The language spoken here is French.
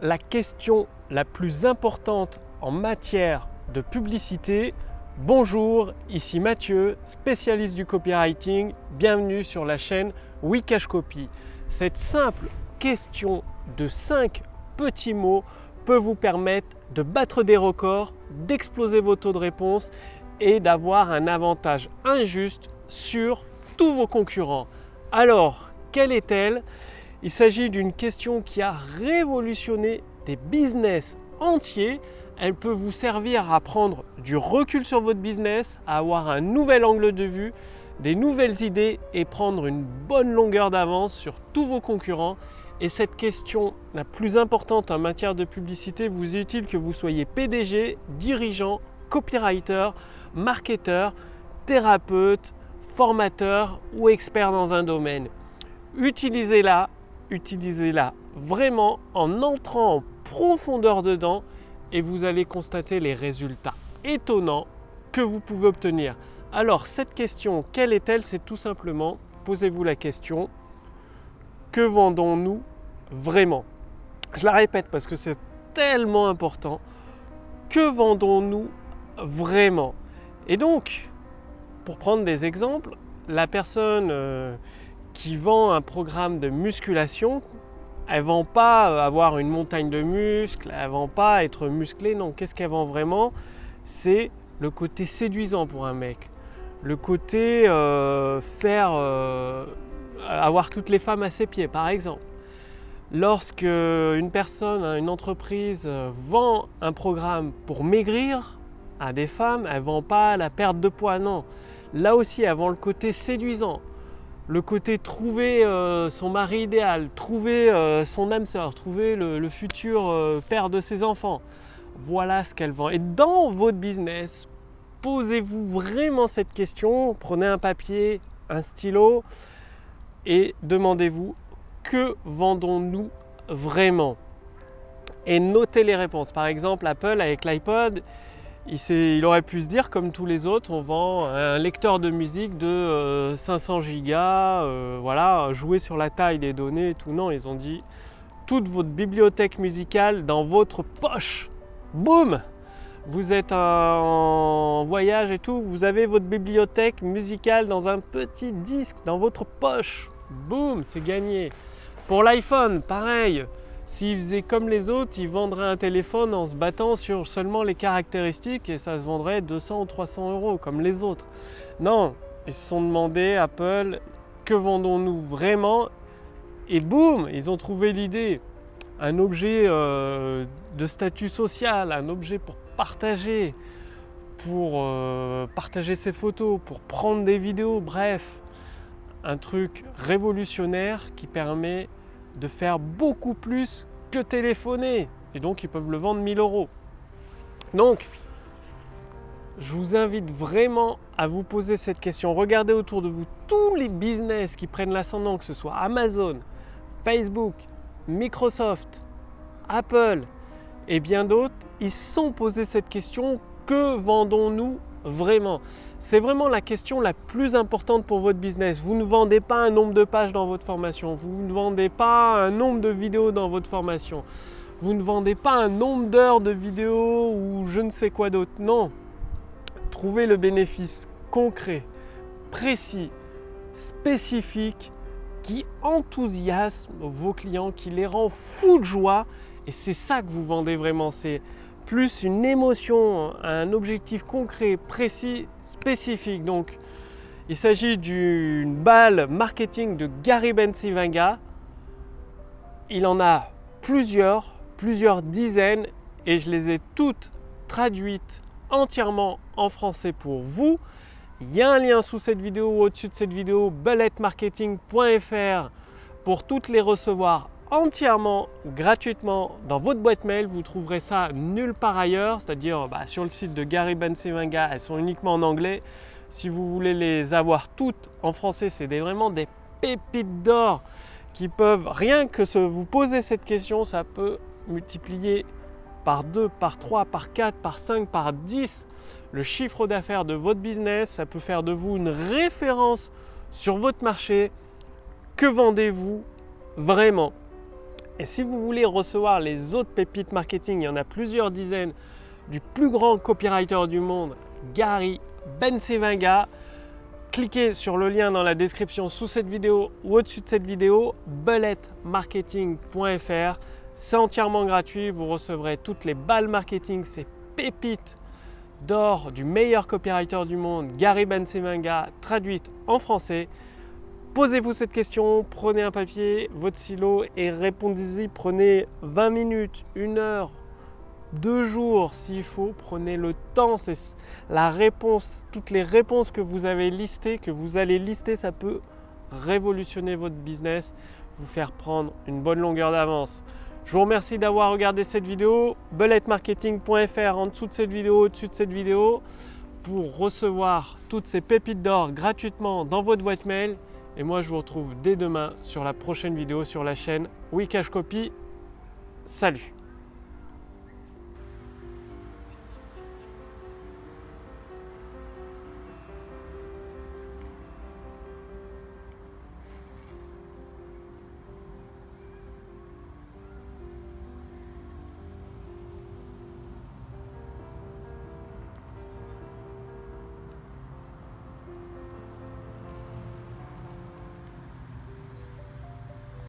la question la plus importante en matière de publicité. Bonjour, ici Mathieu, spécialiste du copywriting. Bienvenue sur la chaîne Wikash Copy. Cette simple question de 5 petits mots peut vous permettre de battre des records, d'exploser vos taux de réponse et d'avoir un avantage injuste sur tous vos concurrents. Alors, quelle est-elle? Il s'agit d'une question qui a révolutionné des business entiers. Elle peut vous servir à prendre du recul sur votre business, à avoir un nouvel angle de vue, des nouvelles idées et prendre une bonne longueur d'avance sur tous vos concurrents. Et cette question la plus importante en matière de publicité vous est-il que vous soyez PDG, dirigeant, copywriter, marketeur, thérapeute, formateur ou expert dans un domaine Utilisez-la, utilisez-la vraiment en entrant en profondeur dedans et vous allez constater les résultats étonnants que vous pouvez obtenir. Alors cette question, quelle est-elle? C'est tout simplement, posez-vous la question, que vendons-nous vraiment? Je la répète parce que c'est tellement important. Que vendons-nous vraiment? Et donc, pour prendre des exemples, la personne euh, qui vend un programme de musculation, elle vend pas avoir une montagne de muscles, elle vend pas être musclée, non. Qu'est-ce qu'elle vend vraiment? C'est le côté séduisant pour un mec. Le côté euh, faire euh, avoir toutes les femmes à ses pieds, par exemple. Lorsque une personne, une entreprise euh, vend un programme pour maigrir à des femmes, elle vend pas la perte de poids, non. Là aussi, elle vend le côté séduisant, le côté trouver euh, son mari idéal, trouver euh, son âme sœur, trouver le, futur père de ses enfants. Voilà ce qu'elle vend. Et dans votre business, posez-vous vraiment cette question, prenez un papier, un stylo, et demandez-vous que vendons-nous vraiment? Et notez les réponses. Par exemple, Apple avec l'iPod, il, aurait pu se dire comme tous les autres, on vend un lecteur de musique de 500 euh, gigas, euh, voilà, jouer sur la taille des données et tout. Non, ils ont dit toute votre bibliothèque musicale dans votre poche. Boum Vous êtes en voyage et tout, vous avez votre bibliothèque musicale dans un petit disque dans votre poche. Boum, c'est gagné. Pour l'iPhone, pareil. S'il faisait comme les autres, il vendrait un téléphone en se battant sur seulement les caractéristiques et ça se vendrait 200 ou 300 euros comme les autres. Non, ils se sont demandé, Apple, que vendons-nous vraiment? Et boum, ils ont trouvé l'idée. Un objet euh, de statut social, un objet pour partager, pour euh, partager ses photos, pour prendre des vidéos, bref un truc révolutionnaire qui permet de faire beaucoup plus que téléphoner. Et donc ils peuvent le vendre 1000 euros. Donc, je vous invite vraiment à vous poser cette question. Regardez autour de vous tous les business qui prennent l'ascendant, que ce soit Amazon, Facebook, Microsoft, Apple et bien d'autres, ils sont posés cette question que vendons-nous vraiment? C'est vraiment la question la plus importante pour votre business. Vous ne vendez pas un nombre de pages dans votre formation. Vous ne vendez pas un nombre de vidéos dans votre formation. Vous ne vendez pas un nombre d'heures de vidéos ou je ne sais quoi d'autre. Non. Trouvez le bénéfice concret, précis, spécifique qui enthousiasme vos clients, qui les rend fous de joie. Et c'est ça que vous vendez vraiment. Plus une émotion, un objectif concret, précis, spécifique. Donc, il s'agit d'une balle marketing de Gary Bensivanga. Il en a plusieurs, plusieurs dizaines, et je les ai toutes traduites entièrement en français pour vous. Il y a un lien sous cette vidéo ou au-dessus de cette vidéo, bulletmarketing.fr pour toutes les recevoir entièrement gratuitement dans votre boîte mail. Vous trouverez ça nulle part ailleurs, c'est-à-dire bah, sur le site de Gary Bensevinga, elles sont uniquement en anglais. Si vous voulez les avoir toutes en français, c'est vraiment des pépites d'or qui peuvent, rien que vous poser cette question, ça peut multiplier par 2, par 3, par 4, par 5, par 10 le chiffre d'affaires de votre business. Ça peut faire de vous une référence sur votre marché. Que vendez-vous vraiment? Et si vous voulez recevoir les autres pépites marketing, il y en a plusieurs dizaines, du plus grand copywriter du monde, Gary Bensevinga, cliquez sur le lien dans la description sous cette vidéo ou au-dessus de cette vidéo, bulletmarketing.fr. C'est entièrement gratuit, vous recevrez toutes les balles marketing, ces pépites d'or du meilleur copywriter du monde, Gary Bensevinga, traduite en français. Posez-vous cette question, prenez un papier, votre silo et répondez-y. Prenez 20 minutes, une heure, deux jours s'il faut. Prenez le temps. C'est la réponse, toutes les réponses que vous avez listées, que vous allez lister, ça peut révolutionner votre business, vous faire prendre une bonne longueur d'avance. Je vous remercie d'avoir regardé cette vidéo. Bulletmarketing.fr en dessous de cette vidéo, au-dessus de cette vidéo, pour recevoir toutes ces pépites d'or gratuitement dans votre boîte mail. Et moi, je vous retrouve dès demain sur la prochaine vidéo sur la chaîne Wikash Copy. Salut